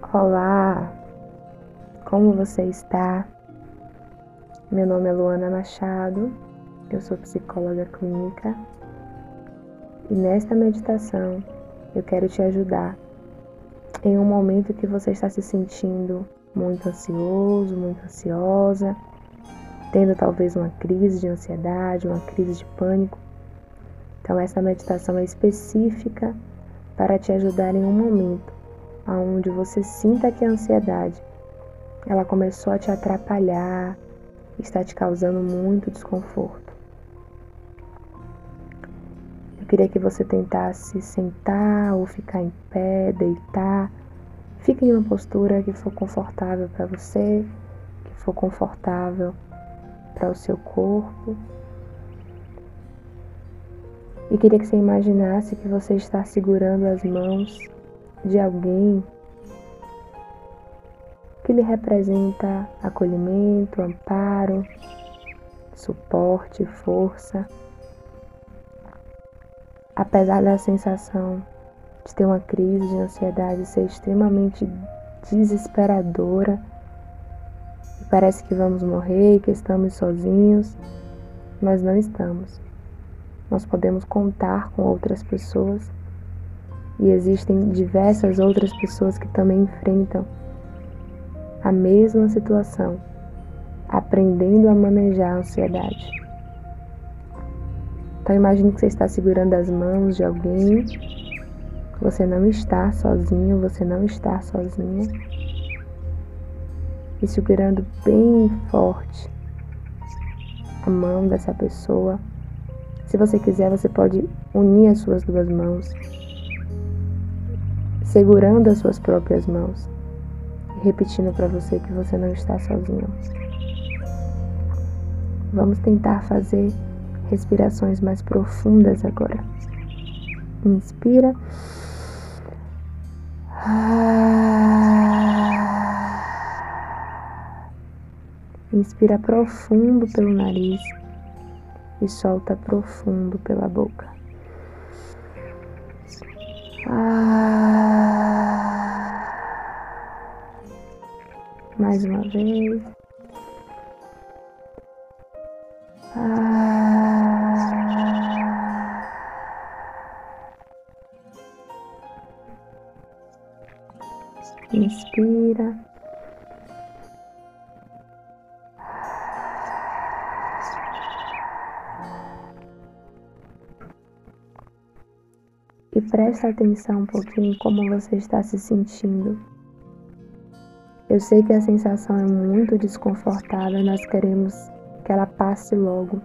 Olá, como você está? Meu nome é Luana Machado, eu sou psicóloga clínica e nesta meditação eu quero te ajudar em um momento que você está se sentindo muito ansioso, muito ansiosa, tendo talvez uma crise de ansiedade, uma crise de pânico. Então, essa meditação é específica para te ajudar em um momento onde você sinta que a ansiedade ela começou a te atrapalhar, está te causando muito desconforto. Eu queria que você tentasse sentar ou ficar em pé, deitar. Fique em uma postura que for confortável para você, que for confortável para o seu corpo. E queria que você imaginasse que você está segurando as mãos de alguém que lhe representa acolhimento, amparo, suporte, força. Apesar da sensação de ter uma crise de ansiedade ser extremamente desesperadora, e parece que vamos morrer que estamos sozinhos, nós não estamos. Nós podemos contar com outras pessoas e existem diversas outras pessoas que também enfrentam a mesma situação, aprendendo a manejar a ansiedade. Então imagine que você está segurando as mãos de alguém, você não está sozinho, você não está sozinha. E segurando bem forte a mão dessa pessoa. Se você quiser, você pode unir as suas duas mãos segurando as suas próprias mãos e repetindo para você que você não está sozinho. Vamos tentar fazer respirações mais profundas agora. Inspira. Inspira profundo pelo nariz e solta profundo pela boca. Ah. Mais uma vez. Ah. Inspira. e presta atenção um pouquinho como você está se sentindo. Eu sei que a sensação é muito desconfortável e nós queremos que ela passe logo.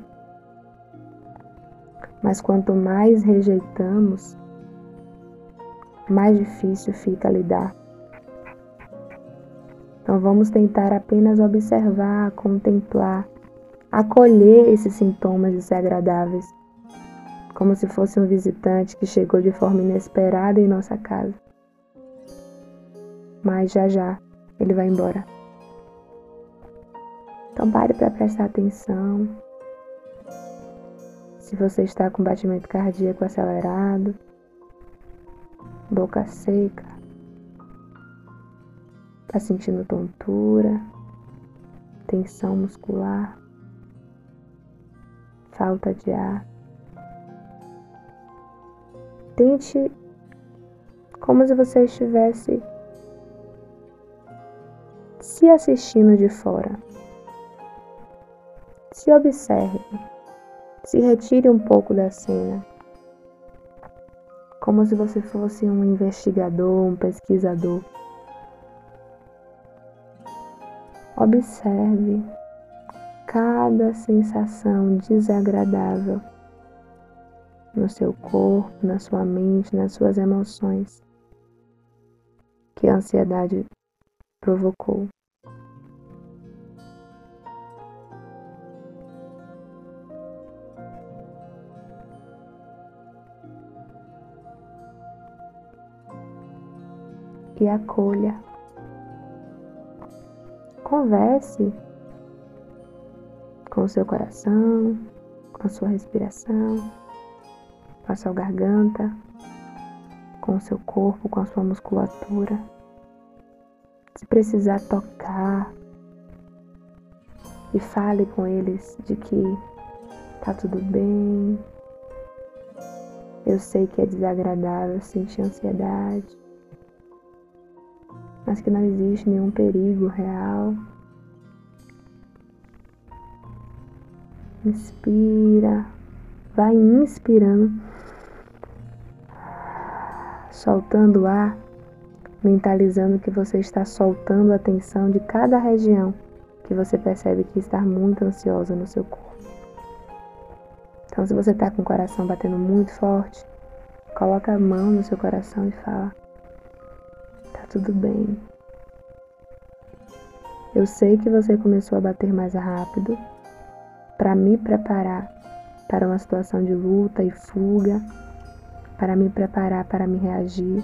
Mas quanto mais rejeitamos, mais difícil fica lidar. Então vamos tentar apenas observar, contemplar, acolher esses sintomas desagradáveis como se fosse um visitante que chegou de forma inesperada em nossa casa. Mas já já ele vai embora. Então pare para prestar atenção. Se você está com batimento cardíaco acelerado, boca seca, está sentindo tontura, tensão muscular, falta de ar. Tente como se você estivesse se assistindo de fora. Se observe, se retire um pouco da cena, como se você fosse um investigador, um pesquisador. Observe cada sensação desagradável no seu corpo, na sua mente, nas suas emoções que a ansiedade provocou. E acolha. Converse com o seu coração, com a sua respiração com a sua garganta, com o seu corpo, com a sua musculatura. Se precisar tocar, e fale com eles de que tá tudo bem. Eu sei que é desagradável sentir ansiedade, mas que não existe nenhum perigo real. Inspira, vai inspirando, soltando o ar, mentalizando que você está soltando a tensão de cada região que você percebe que está muito ansiosa no seu corpo. Então, se você está com o coração batendo muito forte, coloca a mão no seu coração e fala: Tá tudo bem. Eu sei que você começou a bater mais rápido para me preparar para uma situação de luta e fuga, para me preparar para me reagir,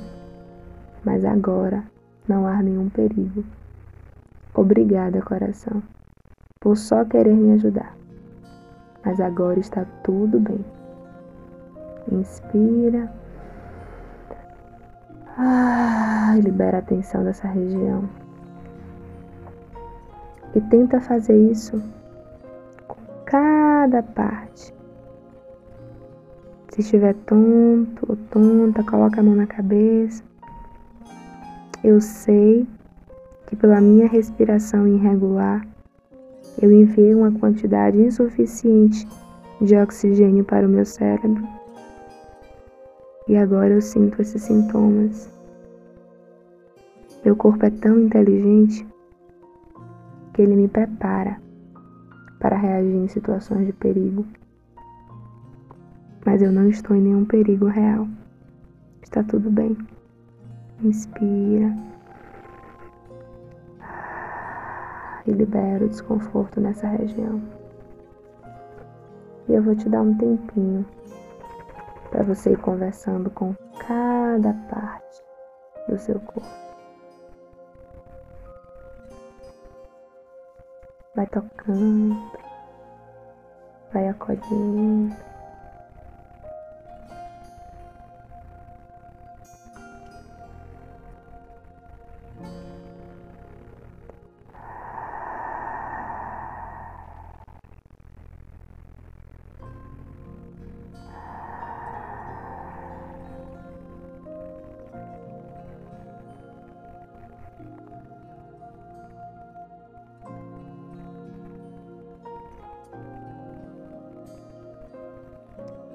mas agora não há nenhum perigo. Obrigada, coração, por só querer me ajudar. Mas agora está tudo bem. Inspira. Ah, libera a tensão dessa região. E tenta fazer isso com cada parte. Se estiver tonto ou tonta, coloca a mão na cabeça. Eu sei que pela minha respiração irregular eu enviei uma quantidade insuficiente de oxigênio para o meu cérebro. E agora eu sinto esses sintomas. Meu corpo é tão inteligente que ele me prepara para reagir em situações de perigo. Mas eu não estou em nenhum perigo real. Está tudo bem. Inspira. e libera o desconforto nessa região. E eu vou te dar um tempinho para você ir conversando com cada parte do seu corpo. Vai tocando, vai acolhendo.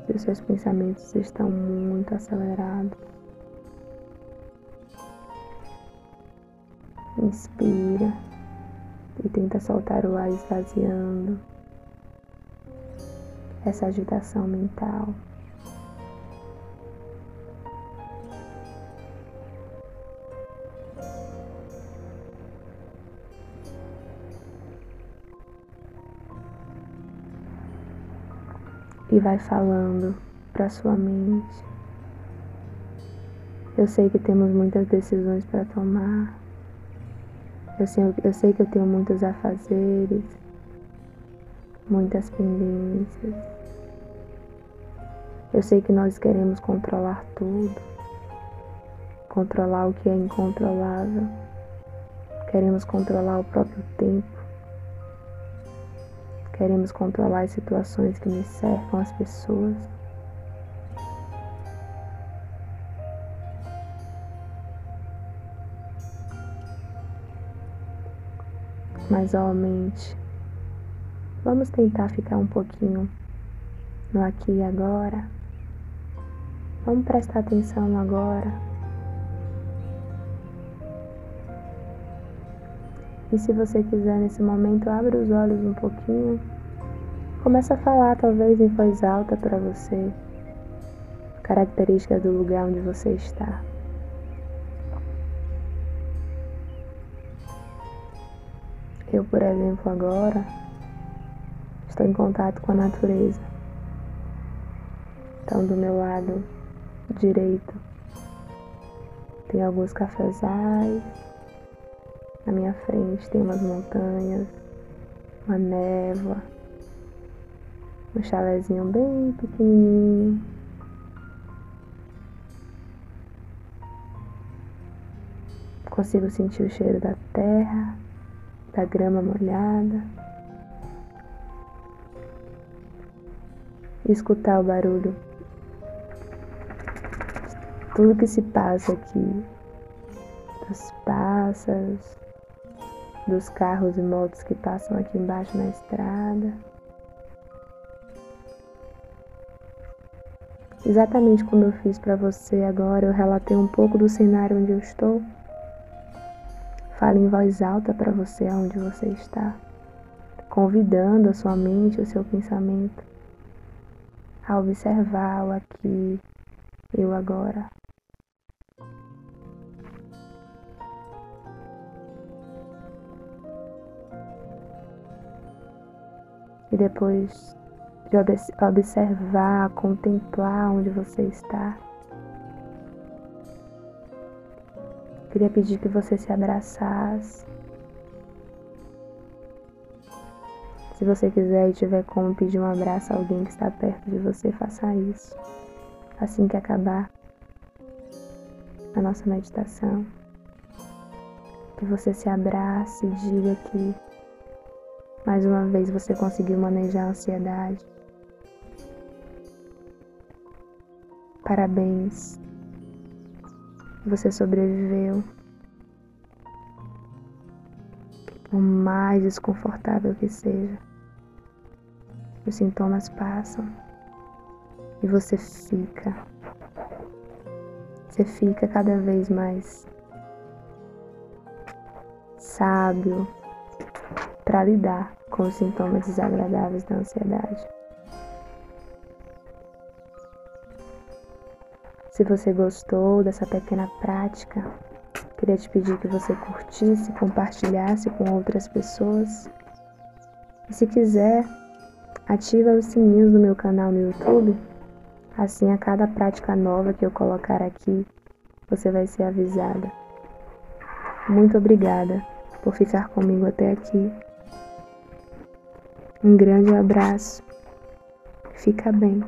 Se os seus pensamentos estão muito acelerados. Inspira e tenta soltar o ar esvaziando essa agitação mental. E vai falando para sua mente. Eu sei que temos muitas decisões para tomar. Eu sei, eu sei que eu tenho muitos afazeres, muitas pendências. Eu sei que nós queremos controlar tudo, controlar o que é incontrolável. Queremos controlar o próprio tempo. Queremos controlar as situações que nos cercam, as pessoas. Mas, ó, mente, vamos tentar ficar um pouquinho no aqui e agora. Vamos prestar atenção agora. E se você quiser nesse momento, abre os olhos um pouquinho. Começa a falar, talvez em voz alta para você, características do lugar onde você está. Eu, por exemplo, agora estou em contato com a natureza. Então, do meu lado direito tem alguns cafezais na minha frente tem umas montanhas, uma névoa, um chalezinho bem pequenininho. Consigo sentir o cheiro da terra, da grama molhada. E escutar o barulho. Tudo que se passa aqui. Dos pássaros, dos carros e motos que passam aqui embaixo na estrada. Exatamente como eu fiz para você agora, eu relatei um pouco do cenário onde eu estou. Fale em voz alta para você aonde você está, convidando a sua mente, o seu pensamento a observar o aqui, eu agora. E depois de observar, contemplar onde você está. Queria pedir que você se abraçasse. Se você quiser e tiver como pedir um abraço a alguém que está perto de você, faça isso. Assim que acabar a nossa meditação. Que você se abrace e diga que mais uma vez você conseguiu manejar a ansiedade. Parabéns. Você sobreviveu. Por mais desconfortável que seja, os sintomas passam e você fica. Você fica cada vez mais sábio para lidar com os sintomas desagradáveis da ansiedade. Se você gostou dessa pequena prática, queria te pedir que você curtisse, compartilhasse com outras pessoas. E se quiser, ativa os sininhos do meu canal no YouTube. Assim, a cada prática nova que eu colocar aqui, você vai ser avisada. Muito obrigada por ficar comigo até aqui. Um grande abraço. Fica bem.